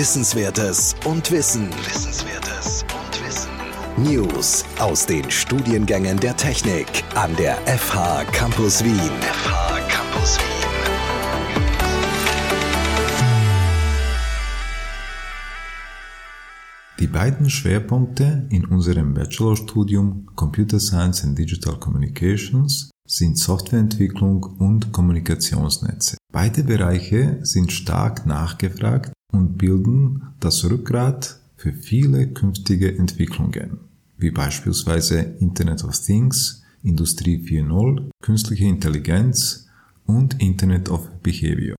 Wissenswertes und Wissen. Wissenswertes und Wissen. News aus den Studiengängen der Technik an der FH Campus Wien. FH Campus Wien. Die beiden Schwerpunkte in unserem Bachelorstudium Computer Science and Digital Communications sind Softwareentwicklung und Kommunikationsnetze. Beide Bereiche sind stark nachgefragt und bilden das Rückgrat für viele künftige Entwicklungen, wie beispielsweise Internet of Things, Industrie 4.0, künstliche Intelligenz und Internet of Behavior.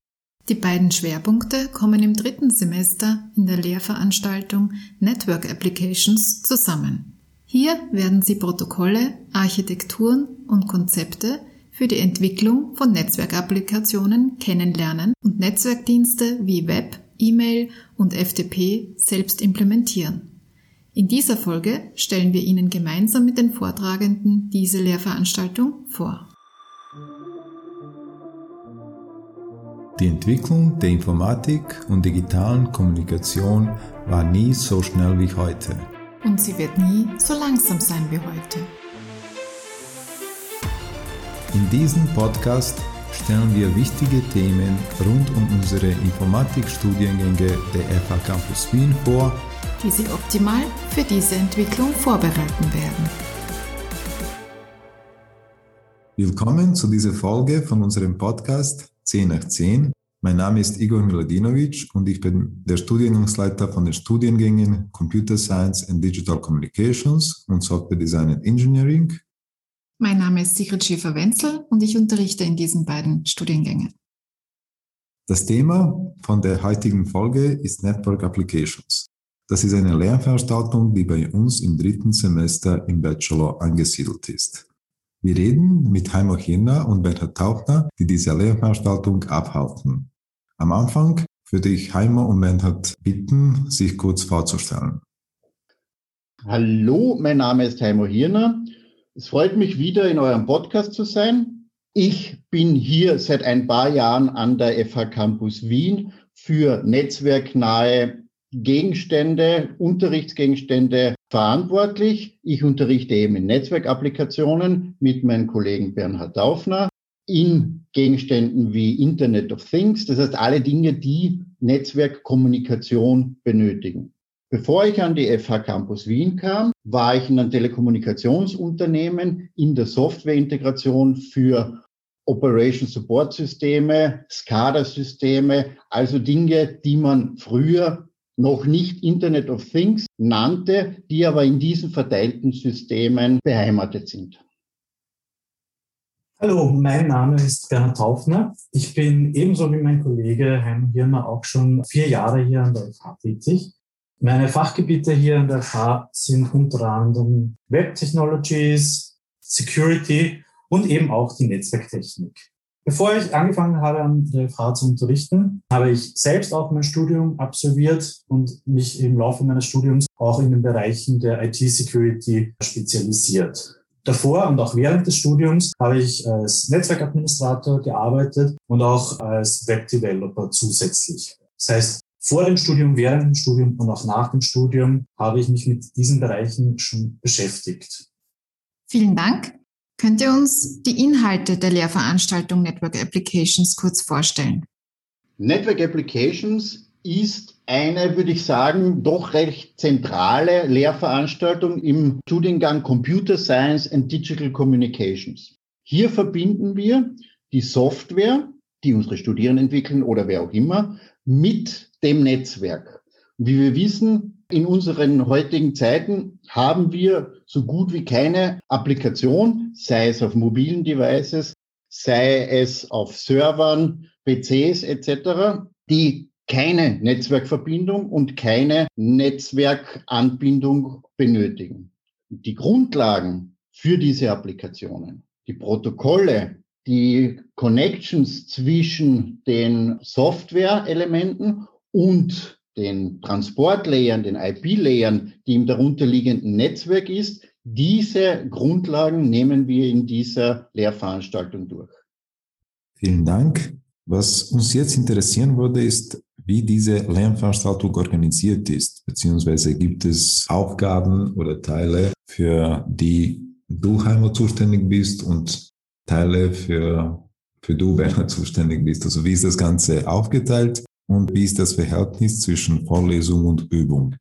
Die beiden Schwerpunkte kommen im dritten Semester in der Lehrveranstaltung Network Applications zusammen. Hier werden Sie Protokolle, Architekturen und Konzepte für die Entwicklung von Netzwerkapplikationen kennenlernen und Netzwerkdienste wie Web, E-Mail und FTP selbst implementieren. In dieser Folge stellen wir Ihnen gemeinsam mit den Vortragenden diese Lehrveranstaltung vor. Die Entwicklung der Informatik und digitalen Kommunikation war nie so schnell wie heute. Und sie wird nie so langsam sein wie heute. In diesem Podcast stellen wir wichtige Themen rund um unsere Informatikstudiengänge der FH Campus Wien vor, die Sie optimal für diese Entwicklung vorbereiten werden. Willkommen zu dieser Folge von unserem Podcast 10 nach 10. Mein Name ist Igor Miladinovic und ich bin der Studiengangsleiter von den Studiengängen Computer Science and Digital Communications und Software Design and Engineering mein Name ist Sigrid Schäfer-Wenzel und ich unterrichte in diesen beiden Studiengängen. Das Thema von der heutigen Folge ist Network Applications. Das ist eine Lehrveranstaltung, die bei uns im dritten Semester im Bachelor angesiedelt ist. Wir reden mit Heimo Hirner und Bernhard Tauchner, die diese Lehrveranstaltung abhalten. Am Anfang würde ich Heimo und Bernhard bitten, sich kurz vorzustellen. Hallo, mein Name ist Heimo Hirner es freut mich wieder in eurem Podcast zu sein. Ich bin hier seit ein paar Jahren an der FH Campus Wien für netzwerknahe Gegenstände, Unterrichtsgegenstände verantwortlich. Ich unterrichte eben in Netzwerkapplikationen mit meinem Kollegen Bernhard Daufner in Gegenständen wie Internet of Things, das heißt alle Dinge, die Netzwerkkommunikation benötigen. Bevor ich an die FH Campus Wien kam, war ich in einem Telekommunikationsunternehmen in der Softwareintegration für Operation Support Systeme, SCADA-Systeme, also Dinge, die man früher noch nicht Internet of Things nannte, die aber in diesen verteilten Systemen beheimatet sind. Hallo, mein Name ist Bernhard Taufner. Ich bin ebenso wie mein Kollege Heim Hirner auch schon vier Jahre hier an der FH tätig. Meine Fachgebiete hier an der FH sind unter anderem Web Technologies, Security und eben auch die Netzwerktechnik. Bevor ich angefangen habe, an der FH zu unterrichten, habe ich selbst auch mein Studium absolviert und mich im Laufe meines Studiums auch in den Bereichen der IT-Security spezialisiert. Davor und auch während des Studiums habe ich als Netzwerkadministrator gearbeitet und auch als Webdeveloper zusätzlich. Das heißt, vor dem Studium, während dem Studium und auch nach dem Studium habe ich mich mit diesen Bereichen schon beschäftigt. Vielen Dank. Könnt ihr uns die Inhalte der Lehrveranstaltung Network Applications kurz vorstellen? Network Applications ist eine, würde ich sagen, doch recht zentrale Lehrveranstaltung im Studiengang Computer Science and Digital Communications. Hier verbinden wir die Software, die unsere Studierenden entwickeln oder wer auch immer, mit dem Netzwerk. wie wir wissen, in unseren heutigen Zeiten haben wir so gut wie keine Applikation, sei es auf mobilen Devices, sei es auf Servern, PCs etc., die keine Netzwerkverbindung und keine Netzwerkanbindung benötigen. Die Grundlagen für diese Applikationen, die Protokolle, die Connections zwischen den Software-Elementen und den Transportlayern, den IP-Layern, die im darunterliegenden Netzwerk ist, diese Grundlagen nehmen wir in dieser Lehrveranstaltung durch. Vielen Dank. Was uns jetzt interessieren würde, ist, wie diese Lernveranstaltung organisiert ist, beziehungsweise gibt es Aufgaben oder Teile, für die du Heimat zuständig bist und Teile für, für du, Werner, zuständig bist. Also wie ist das Ganze aufgeteilt und wie ist das Verhältnis zwischen Vorlesung und Übung?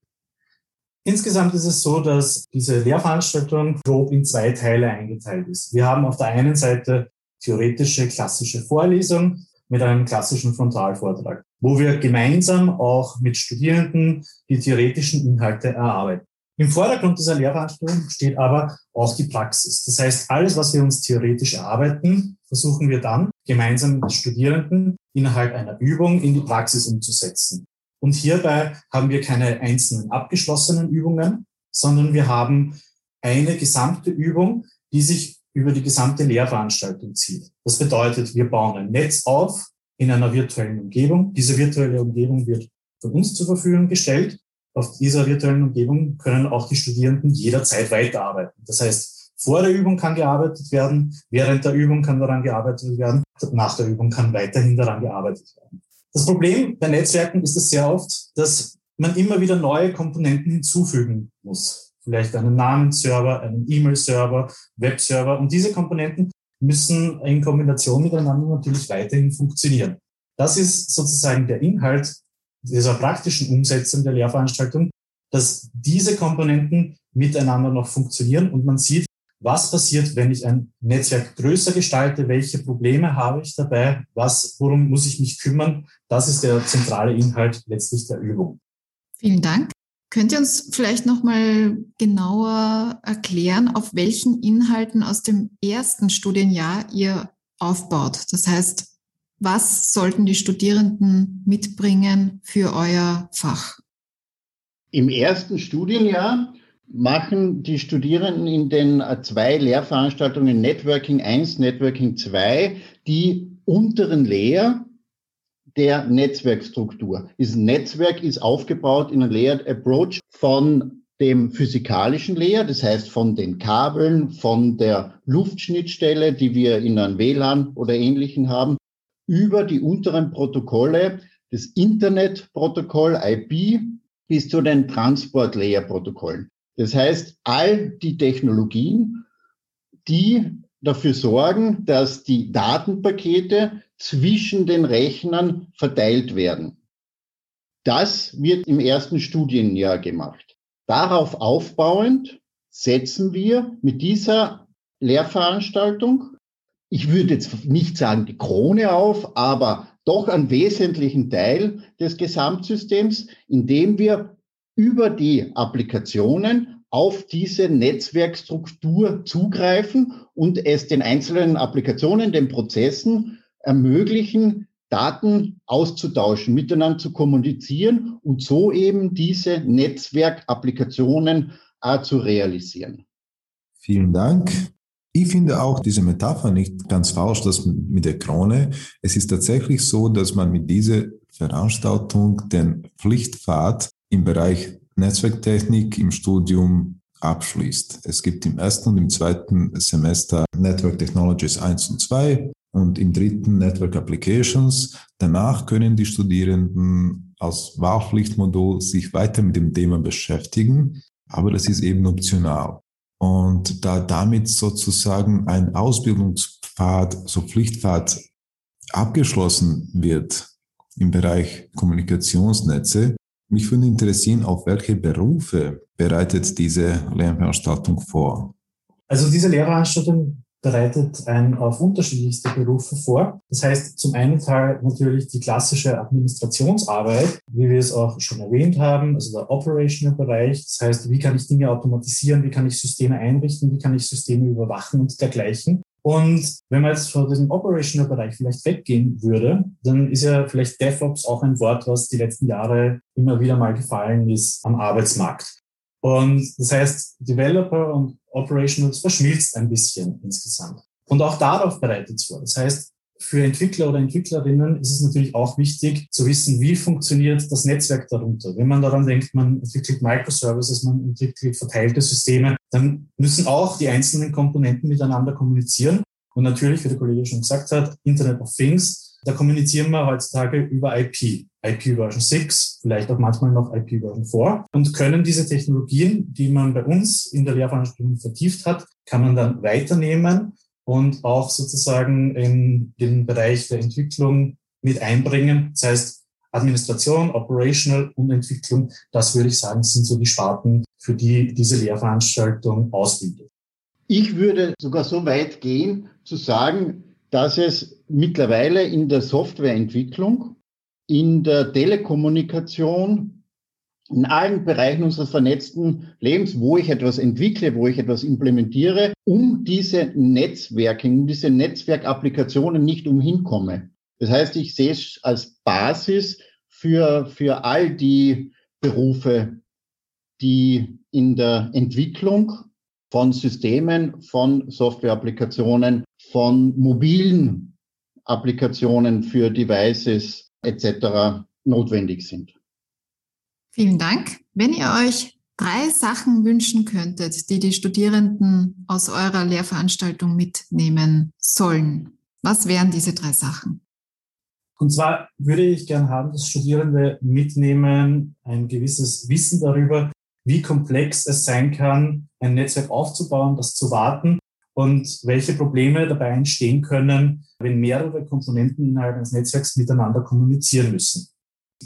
Insgesamt ist es so, dass diese Lehrveranstaltung grob in zwei Teile eingeteilt ist. Wir haben auf der einen Seite theoretische klassische Vorlesung mit einem klassischen Frontalvortrag, wo wir gemeinsam auch mit Studierenden die theoretischen Inhalte erarbeiten. Im Vordergrund dieser Lehrveranstaltung steht aber auch die Praxis. Das heißt, alles, was wir uns theoretisch erarbeiten, versuchen wir dann gemeinsam mit Studierenden innerhalb einer Übung in die Praxis umzusetzen. Und hierbei haben wir keine einzelnen abgeschlossenen Übungen, sondern wir haben eine gesamte Übung, die sich über die gesamte Lehrveranstaltung zieht. Das bedeutet, wir bauen ein Netz auf in einer virtuellen Umgebung. Diese virtuelle Umgebung wird von uns zur Verfügung gestellt auf dieser virtuellen Umgebung können auch die Studierenden jederzeit weiterarbeiten. Das heißt, vor der Übung kann gearbeitet werden, während der Übung kann daran gearbeitet werden, nach der Übung kann weiterhin daran gearbeitet werden. Das Problem bei Netzwerken ist es sehr oft, dass man immer wieder neue Komponenten hinzufügen muss. Vielleicht einen Namensserver, einen E-Mail-Server, Webserver. Und diese Komponenten müssen in Kombination miteinander natürlich weiterhin funktionieren. Das ist sozusagen der Inhalt dieser praktischen Umsetzung der Lehrveranstaltung, dass diese Komponenten miteinander noch funktionieren und man sieht, was passiert, wenn ich ein Netzwerk größer gestalte, welche Probleme habe ich dabei, was, worum muss ich mich kümmern. Das ist der zentrale Inhalt letztlich der Übung. Vielen Dank. Könnt ihr uns vielleicht noch mal genauer erklären, auf welchen Inhalten aus dem ersten Studienjahr ihr aufbaut? Das heißt, was sollten die Studierenden mitbringen für euer Fach? Im ersten Studienjahr machen die Studierenden in den zwei Lehrveranstaltungen Networking 1, Networking 2 die unteren Lehr der Netzwerkstruktur. Dieses Netzwerk ist aufgebaut in einem Layered Approach von dem physikalischen Layer, das heißt von den Kabeln, von der Luftschnittstelle, die wir in einem WLAN oder ähnlichen haben, über die unteren Protokolle, das Internetprotokoll IP bis zu den Transport Layer Protokollen. Das heißt, all die Technologien, die dafür sorgen, dass die Datenpakete zwischen den Rechnern verteilt werden. Das wird im ersten Studienjahr gemacht. Darauf aufbauend setzen wir mit dieser Lehrveranstaltung ich würde jetzt nicht sagen die Krone auf, aber doch einen wesentlichen Teil des Gesamtsystems, indem wir über die Applikationen auf diese Netzwerkstruktur zugreifen und es den einzelnen Applikationen, den Prozessen ermöglichen, Daten auszutauschen, miteinander zu kommunizieren und so eben diese Netzwerkapplikationen äh, zu realisieren. Vielen Dank. Ich finde auch diese Metapher nicht ganz falsch, das mit der Krone. Es ist tatsächlich so, dass man mit dieser Veranstaltung den Pflichtpfad im Bereich Netzwerktechnik im Studium abschließt. Es gibt im ersten und im zweiten Semester Network Technologies 1 und 2 und im dritten Network Applications. Danach können die Studierenden als Wahlpflichtmodul sich weiter mit dem Thema beschäftigen, aber das ist eben optional. Und da damit sozusagen ein Ausbildungspfad, so Pflichtpfad abgeschlossen wird im Bereich Kommunikationsnetze, mich würde interessieren, auf welche Berufe bereitet diese Lehrveranstaltung vor? Also diese Lehrveranstaltung bereitet einen auf unterschiedlichste Berufe vor. Das heißt, zum einen Teil natürlich die klassische Administrationsarbeit, wie wir es auch schon erwähnt haben, also der Operational Bereich. Das heißt, wie kann ich Dinge automatisieren, wie kann ich Systeme einrichten, wie kann ich Systeme überwachen und dergleichen. Und wenn man jetzt von diesem Operational Bereich vielleicht weggehen würde, dann ist ja vielleicht DevOps auch ein Wort, was die letzten Jahre immer wieder mal gefallen ist am Arbeitsmarkt. Und das heißt, Developer und Operationals verschmilzt ein bisschen insgesamt. Und auch darauf bereitet es vor. Das heißt, für Entwickler oder Entwicklerinnen ist es natürlich auch wichtig zu wissen, wie funktioniert das Netzwerk darunter. Wenn man daran denkt, man entwickelt Microservices, man entwickelt verteilte Systeme, dann müssen auch die einzelnen Komponenten miteinander kommunizieren. Und natürlich, wie der Kollege schon gesagt hat, Internet of Things Da kommunizieren wir heutzutage über IP. IP Version 6, vielleicht auch manchmal noch IP Version 4 und können diese Technologien, die man bei uns in der Lehrveranstaltung vertieft hat, kann man dann weiternehmen und auch sozusagen in den Bereich der Entwicklung mit einbringen. Das heißt, Administration, Operational und Entwicklung, das würde ich sagen, sind so die Sparten, für die diese Lehrveranstaltung ausbildet. Ich würde sogar so weit gehen, zu sagen, dass es mittlerweile in der Softwareentwicklung, in der Telekommunikation, in allen Bereichen unseres vernetzten Lebens, wo ich etwas entwickle, wo ich etwas implementiere, um diese Netzwerke, um diese Netzwerkapplikationen nicht umhinkomme. Das heißt, ich sehe es als Basis für, für all die Berufe, die in der Entwicklung von Systemen, von Softwareapplikationen, von mobilen Applikationen für Devices etc. notwendig sind. Vielen Dank. Wenn ihr euch drei Sachen wünschen könntet, die die Studierenden aus eurer Lehrveranstaltung mitnehmen sollen, was wären diese drei Sachen? Und zwar würde ich gern haben, dass Studierende mitnehmen ein gewisses Wissen darüber, wie komplex es sein kann, ein Netzwerk aufzubauen, das zu warten und welche Probleme dabei entstehen können, wenn mehrere Komponenten innerhalb eines Netzwerks miteinander kommunizieren müssen.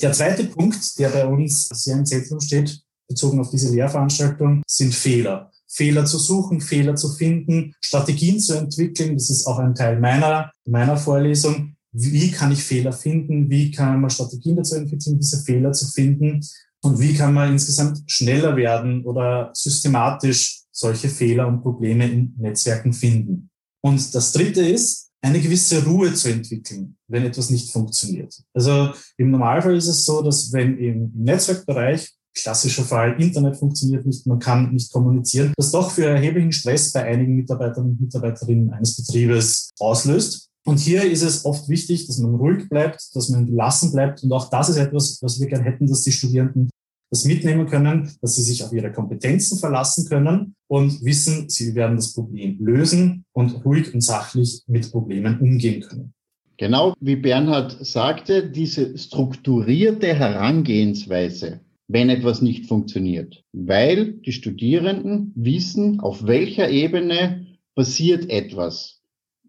Der zweite Punkt, der bei uns sehr im Zentrum steht, bezogen auf diese Lehrveranstaltung, sind Fehler. Fehler zu suchen, Fehler zu finden, Strategien zu entwickeln. Das ist auch ein Teil meiner, meiner Vorlesung. Wie kann ich Fehler finden? Wie kann man Strategien dazu entwickeln, diese Fehler zu finden? Und wie kann man insgesamt schneller werden oder systematisch solche Fehler und Probleme in Netzwerken finden? Und das Dritte ist, eine gewisse Ruhe zu entwickeln, wenn etwas nicht funktioniert. Also im Normalfall ist es so, dass wenn im Netzwerkbereich klassischer Fall, Internet funktioniert nicht, man kann nicht kommunizieren, das doch für erheblichen Stress bei einigen Mitarbeitern und Mitarbeiterinnen eines Betriebes auslöst. Und hier ist es oft wichtig, dass man ruhig bleibt, dass man gelassen bleibt. Und auch das ist etwas, was wir gerne hätten, dass die Studierenden das mitnehmen können, dass sie sich auf ihre Kompetenzen verlassen können und wissen, sie werden das Problem lösen und ruhig und sachlich mit Problemen umgehen können. Genau wie Bernhard sagte, diese strukturierte Herangehensweise, wenn etwas nicht funktioniert, weil die Studierenden wissen, auf welcher Ebene passiert etwas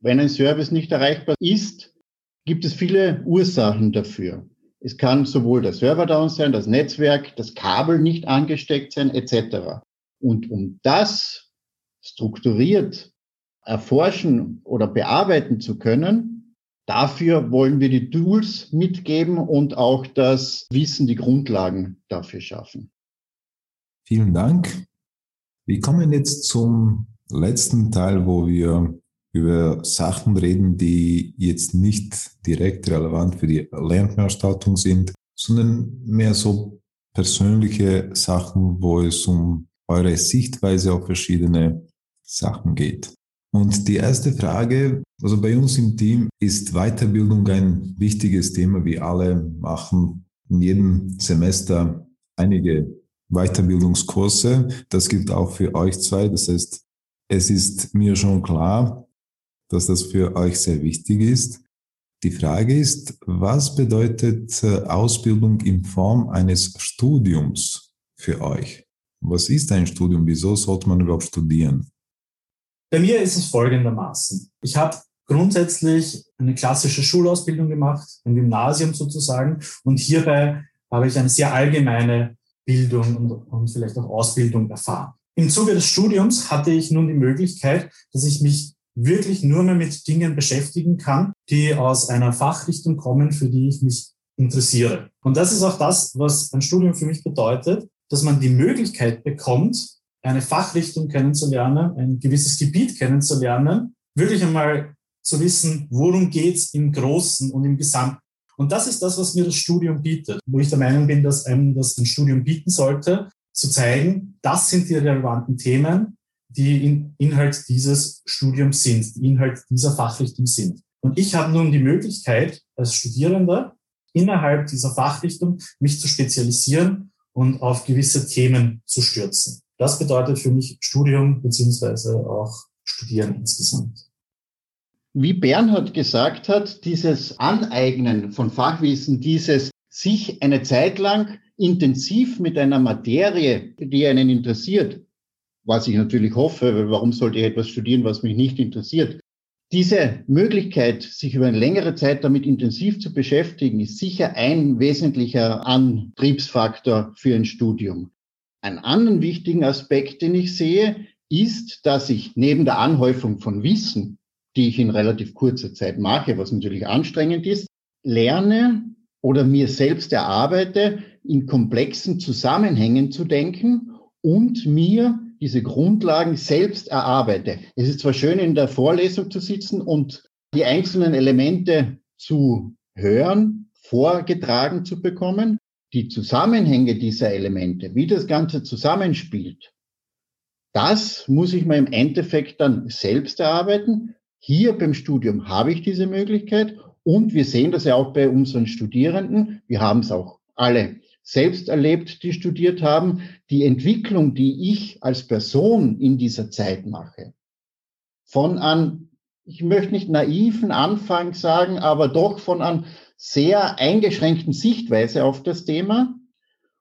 wenn ein Service nicht erreichbar ist, gibt es viele Ursachen dafür. Es kann sowohl der Server down sein, das Netzwerk, das Kabel nicht angesteckt sein, etc. Und um das strukturiert erforschen oder bearbeiten zu können, dafür wollen wir die Tools mitgeben und auch das Wissen, die Grundlagen dafür schaffen. Vielen Dank. Wir kommen jetzt zum letzten Teil, wo wir über Sachen reden, die jetzt nicht direkt relevant für die Lernveranstaltung sind, sondern mehr so persönliche Sachen, wo es um eure Sichtweise auf verschiedene Sachen geht. Und die erste Frage, also bei uns im Team ist Weiterbildung ein wichtiges Thema. Wir alle machen in jedem Semester einige Weiterbildungskurse. Das gilt auch für euch zwei. Das heißt, es ist mir schon klar, dass das für euch sehr wichtig ist. Die Frage ist, was bedeutet äh, Ausbildung in Form eines Studiums für euch? Was ist ein Studium? Wieso sollte man überhaupt studieren? Bei mir ist es folgendermaßen. Ich habe grundsätzlich eine klassische Schulausbildung gemacht, ein Gymnasium sozusagen, und hierbei habe ich eine sehr allgemeine Bildung und, und vielleicht auch Ausbildung erfahren. Im Zuge des Studiums hatte ich nun die Möglichkeit, dass ich mich wirklich nur mehr mit Dingen beschäftigen kann, die aus einer Fachrichtung kommen, für die ich mich interessiere. Und das ist auch das, was ein Studium für mich bedeutet, dass man die Möglichkeit bekommt, eine Fachrichtung kennenzulernen, ein gewisses Gebiet kennenzulernen, wirklich einmal zu wissen, worum geht's im Großen und im Gesamten. Und das ist das, was mir das Studium bietet, wo ich der Meinung bin, dass einem das ein Studium bieten sollte, zu zeigen, das sind die relevanten Themen, die in Inhalt dieses Studiums sind, die Inhalt dieser Fachrichtung sind. Und ich habe nun die Möglichkeit, als Studierender innerhalb dieser Fachrichtung mich zu spezialisieren und auf gewisse Themen zu stürzen. Das bedeutet für mich Studium beziehungsweise auch Studieren insgesamt. Wie Bernhard gesagt hat, dieses Aneignen von Fachwissen, dieses sich eine Zeit lang intensiv mit einer Materie, die einen interessiert, was ich natürlich hoffe, warum sollte ich etwas studieren, was mich nicht interessiert, diese Möglichkeit, sich über eine längere Zeit damit intensiv zu beschäftigen, ist sicher ein wesentlicher Antriebsfaktor für ein Studium. Einen anderen wichtigen Aspekt, den ich sehe, ist, dass ich neben der Anhäufung von Wissen, die ich in relativ kurzer Zeit mache, was natürlich anstrengend ist, lerne oder mir selbst erarbeite, in komplexen Zusammenhängen zu denken und mir diese Grundlagen selbst erarbeite. Es ist zwar schön, in der Vorlesung zu sitzen und die einzelnen Elemente zu hören, vorgetragen zu bekommen, die Zusammenhänge dieser Elemente, wie das Ganze zusammenspielt, das muss ich mir im Endeffekt dann selbst erarbeiten. Hier beim Studium habe ich diese Möglichkeit und wir sehen das ja auch bei unseren Studierenden. Wir haben es auch alle selbst erlebt, die studiert haben, die Entwicklung, die ich als Person in dieser Zeit mache. Von an, ich möchte nicht naiven Anfang sagen, aber doch von an sehr eingeschränkten Sichtweise auf das Thema,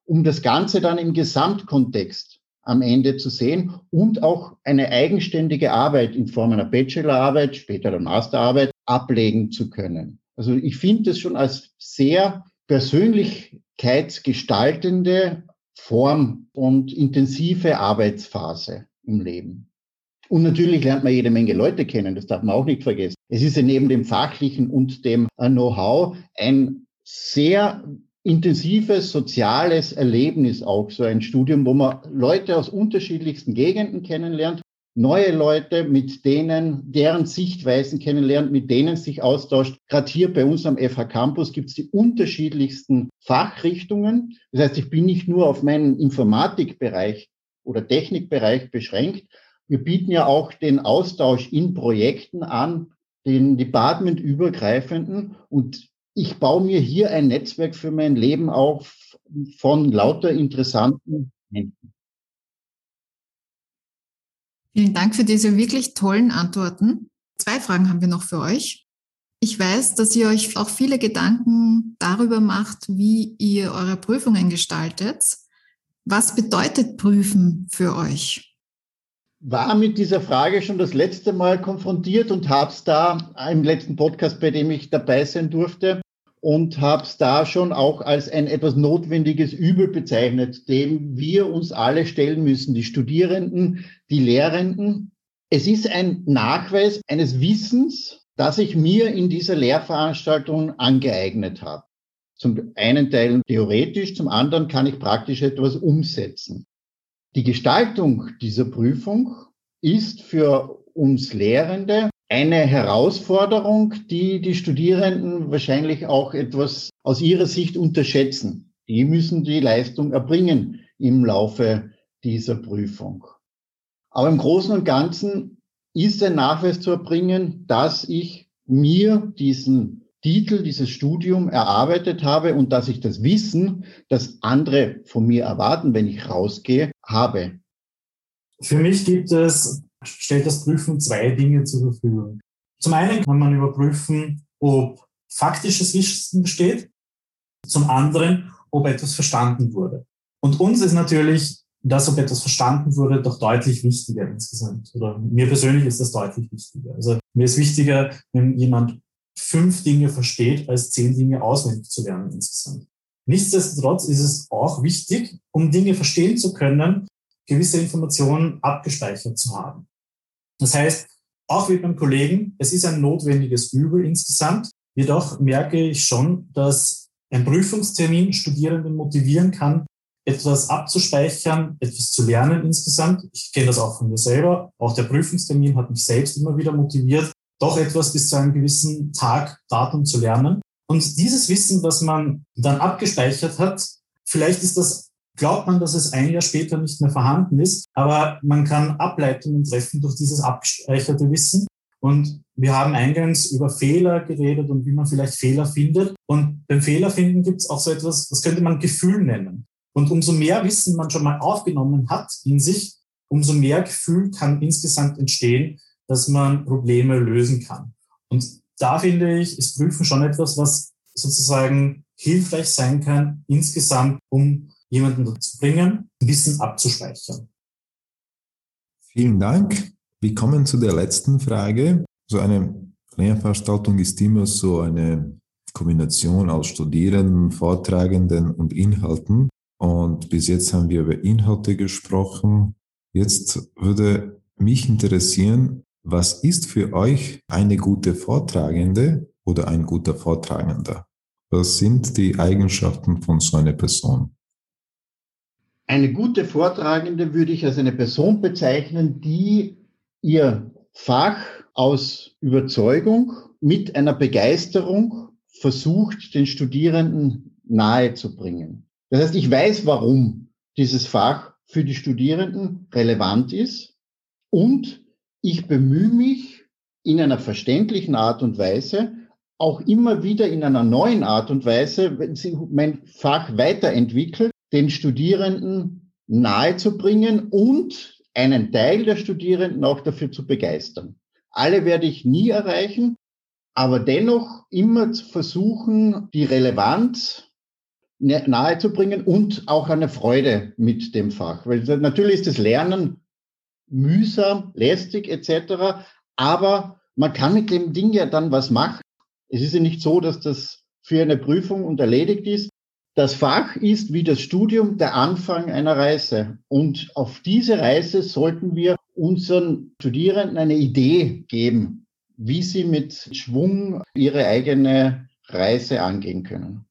um das Ganze dann im Gesamtkontext am Ende zu sehen und auch eine eigenständige Arbeit in Form einer Bachelorarbeit, später der Masterarbeit ablegen zu können. Also ich finde es schon als sehr persönlichkeitsgestaltende Form und intensive Arbeitsphase im Leben. Und natürlich lernt man jede Menge Leute kennen, das darf man auch nicht vergessen. Es ist ja neben dem fachlichen und dem Know-how ein sehr intensives soziales Erlebnis auch, so ein Studium, wo man Leute aus unterschiedlichsten Gegenden kennenlernt neue Leute, mit denen, deren Sichtweisen kennenlernt, mit denen sich austauscht. Gerade hier bei uns am FH Campus gibt es die unterschiedlichsten Fachrichtungen. Das heißt, ich bin nicht nur auf meinen Informatikbereich oder Technikbereich beschränkt. Wir bieten ja auch den Austausch in Projekten an, den departmentübergreifenden. Und ich baue mir hier ein Netzwerk für mein Leben auf von lauter interessanten Menschen. Vielen Dank für diese wirklich tollen Antworten. Zwei Fragen haben wir noch für euch. Ich weiß, dass ihr euch auch viele Gedanken darüber macht, wie ihr eure Prüfungen gestaltet. Was bedeutet Prüfen für euch? War mit dieser Frage schon das letzte Mal konfrontiert und habe es da im letzten Podcast, bei dem ich dabei sein durfte, und habe es da schon auch als ein etwas notwendiges Übel bezeichnet, dem wir uns alle stellen müssen, die Studierenden, die Lehrenden. Es ist ein Nachweis eines Wissens, das ich mir in dieser Lehrveranstaltung angeeignet habe. Zum einen Teil theoretisch, zum anderen kann ich praktisch etwas umsetzen. Die Gestaltung dieser Prüfung ist für uns Lehrende eine Herausforderung, die die Studierenden wahrscheinlich auch etwas aus ihrer Sicht unterschätzen. Die müssen die Leistung erbringen im Laufe dieser Prüfung. Aber im Großen und Ganzen ist ein Nachweis zu erbringen, dass ich mir diesen Titel, dieses Studium erarbeitet habe und dass ich das Wissen, das andere von mir erwarten, wenn ich rausgehe, habe. Für mich gibt es stellt das Prüfen zwei Dinge zur Verfügung. Zum einen kann man überprüfen, ob faktisches Wissen besteht, zum anderen, ob etwas verstanden wurde. Und uns ist natürlich das, ob etwas verstanden wurde, doch deutlich wichtiger insgesamt. Oder mir persönlich ist das deutlich wichtiger. Also mir ist wichtiger, wenn jemand fünf Dinge versteht, als zehn Dinge auswendig zu lernen insgesamt. Nichtsdestotrotz ist es auch wichtig, um Dinge verstehen zu können, gewisse Informationen abgespeichert zu haben. Das heißt, auch wie beim Kollegen, es ist ein notwendiges Übel insgesamt. Jedoch merke ich schon, dass ein Prüfungstermin Studierenden motivieren kann, etwas abzuspeichern, etwas zu lernen insgesamt. Ich kenne das auch von mir selber. Auch der Prüfungstermin hat mich selbst immer wieder motiviert, doch etwas bis zu einem gewissen Tag, Datum zu lernen. Und dieses Wissen, das man dann abgespeichert hat, vielleicht ist das glaubt man, dass es ein Jahr später nicht mehr vorhanden ist. Aber man kann Ableitungen treffen durch dieses abgespeicherte Wissen. Und wir haben eingangs über Fehler geredet und wie man vielleicht Fehler findet. Und beim Fehlerfinden gibt es auch so etwas, das könnte man Gefühl nennen. Und umso mehr Wissen man schon mal aufgenommen hat in sich, umso mehr Gefühl kann insgesamt entstehen, dass man Probleme lösen kann. Und da finde ich, ist Prüfen schon etwas, was sozusagen hilfreich sein kann, insgesamt, um jemanden dazu bringen, Wissen abzuspeichern. Vielen Dank. Wir kommen zu der letzten Frage. So eine Lehrveranstaltung ist immer so eine Kombination aus Studierenden, Vortragenden und Inhalten. Und bis jetzt haben wir über Inhalte gesprochen. Jetzt würde mich interessieren, was ist für euch eine gute Vortragende oder ein guter Vortragender? Was sind die Eigenschaften von so einer Person? Eine gute Vortragende würde ich als eine Person bezeichnen, die ihr Fach aus Überzeugung mit einer Begeisterung versucht, den Studierenden nahezubringen. Das heißt, ich weiß, warum dieses Fach für die Studierenden relevant ist und ich bemühe mich in einer verständlichen Art und Weise, auch immer wieder in einer neuen Art und Weise, wenn sie mein Fach weiterentwickelt, den Studierenden nahezubringen und einen Teil der Studierenden auch dafür zu begeistern. Alle werde ich nie erreichen, aber dennoch immer zu versuchen, die Relevanz nahezubringen und auch eine Freude mit dem Fach. Weil natürlich ist das Lernen mühsam, lästig etc., aber man kann mit dem Ding ja dann was machen. Es ist ja nicht so, dass das für eine Prüfung und erledigt ist. Das Fach ist wie das Studium der Anfang einer Reise. Und auf diese Reise sollten wir unseren Studierenden eine Idee geben, wie sie mit Schwung ihre eigene Reise angehen können.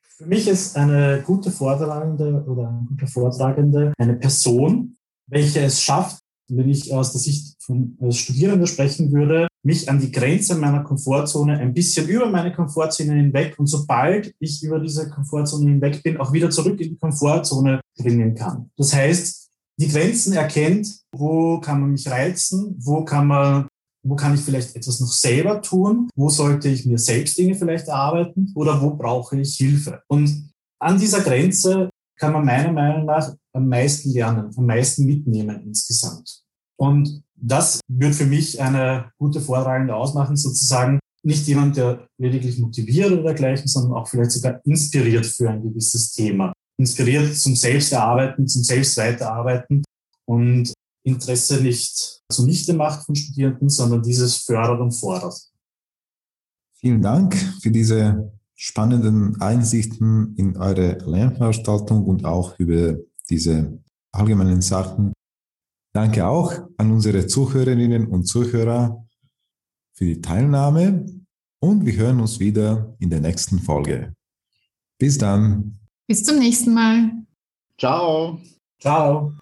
Für mich ist eine gute Vortragende oder ein guter Vortragende eine Person, welche es schafft, wenn ich aus der Sicht von Studierenden sprechen würde, mich an die Grenze meiner Komfortzone ein bisschen über meine Komfortzone hinweg und sobald ich über diese Komfortzone hinweg bin, auch wieder zurück in die Komfortzone bringen kann. Das heißt, die Grenzen erkennt, wo kann man mich reizen, wo kann man, wo kann ich vielleicht etwas noch selber tun, wo sollte ich mir selbst Dinge vielleicht erarbeiten oder wo brauche ich Hilfe. Und an dieser Grenze kann man meiner Meinung nach am meisten lernen, am meisten mitnehmen insgesamt. Und das wird für mich eine gute Vortragende ausmachen, sozusagen nicht jemand, der lediglich motiviert oder dergleichen, sondern auch vielleicht sogar inspiriert für ein gewisses Thema inspiriert zum Selbsterarbeiten, zum Selbstweiterarbeiten und Interesse nicht zunichte macht von Studierenden, sondern dieses fördert und fordert. Vielen Dank für diese spannenden Einsichten in eure Lernveranstaltung und auch über diese allgemeinen Sachen. Danke auch an unsere Zuhörerinnen und Zuhörer für die Teilnahme und wir hören uns wieder in der nächsten Folge. Bis dann. Bis zum nächsten Mal. Ciao. Ciao.